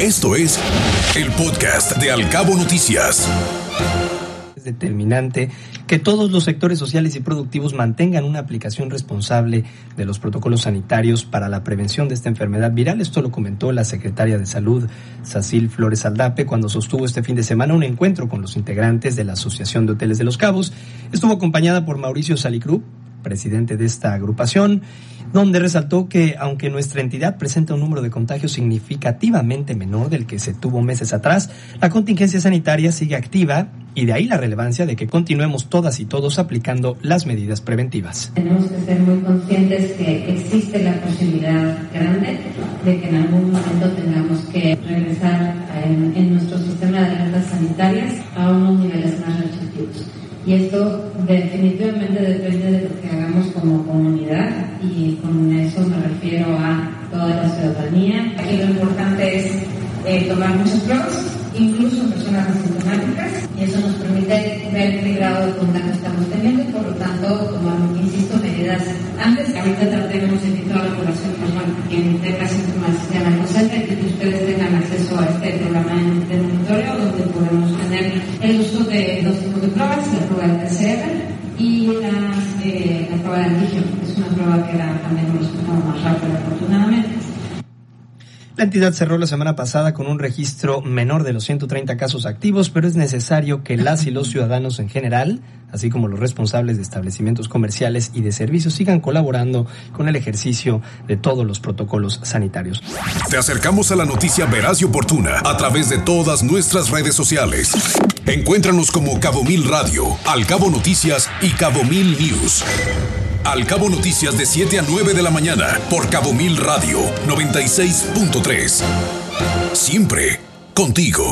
Esto es el podcast de Alcabo Noticias. Es determinante que todos los sectores sociales y productivos mantengan una aplicación responsable de los protocolos sanitarios para la prevención de esta enfermedad viral. Esto lo comentó la secretaria de Salud, Sacil Flores Aldape, cuando sostuvo este fin de semana un encuentro con los integrantes de la Asociación de Hoteles de los Cabos. Estuvo acompañada por Mauricio Salicru, presidente de esta agrupación, donde resaltó que aunque nuestra entidad presenta un número de contagios significativamente menor del que se tuvo meses atrás, la contingencia sanitaria sigue activa y de ahí la relevancia de que continuemos todas y todos aplicando las medidas preventivas. Tenemos que ser muy conscientes que existe la posibilidad grande de que en algún momento tengamos que regresar en, en nuestro sistema de alertas sanitarias a unos niveles más restrictivos. Y esto definitivamente depende de lo que hagamos como comunidad y con eso me refiero toda la ciudadanía. Aquí lo importante es eh, tomar muchas pruebas, incluso en personas asintomáticas, y eso nos permite ver qué grado de contacto estamos teniendo y por lo tanto tomar, insisto, medidas antes. Ahorita tratemos de que toda la población, quien tenga síntomas se llama y que ustedes tengan acceso a este programa de monitoreo donde podemos tener el uso de dos tipos de pruebas, la prueba de PCR y la, eh, la prueba de antígeno, que es una prueba que era también un resultado más rápido afortunadamente. La entidad cerró la semana pasada con un registro menor de los 130 casos activos, pero es necesario que las y los ciudadanos en general, así como los responsables de establecimientos comerciales y de servicios, sigan colaborando con el ejercicio de todos los protocolos sanitarios. Te acercamos a la noticia veraz y oportuna a través de todas nuestras redes sociales. Encuéntranos como Cabo Mil Radio, Al Cabo Noticias y Cabo Mil News. Al Cabo Noticias de 7 a 9 de la mañana por Cabo Mil Radio 96.3. Siempre contigo.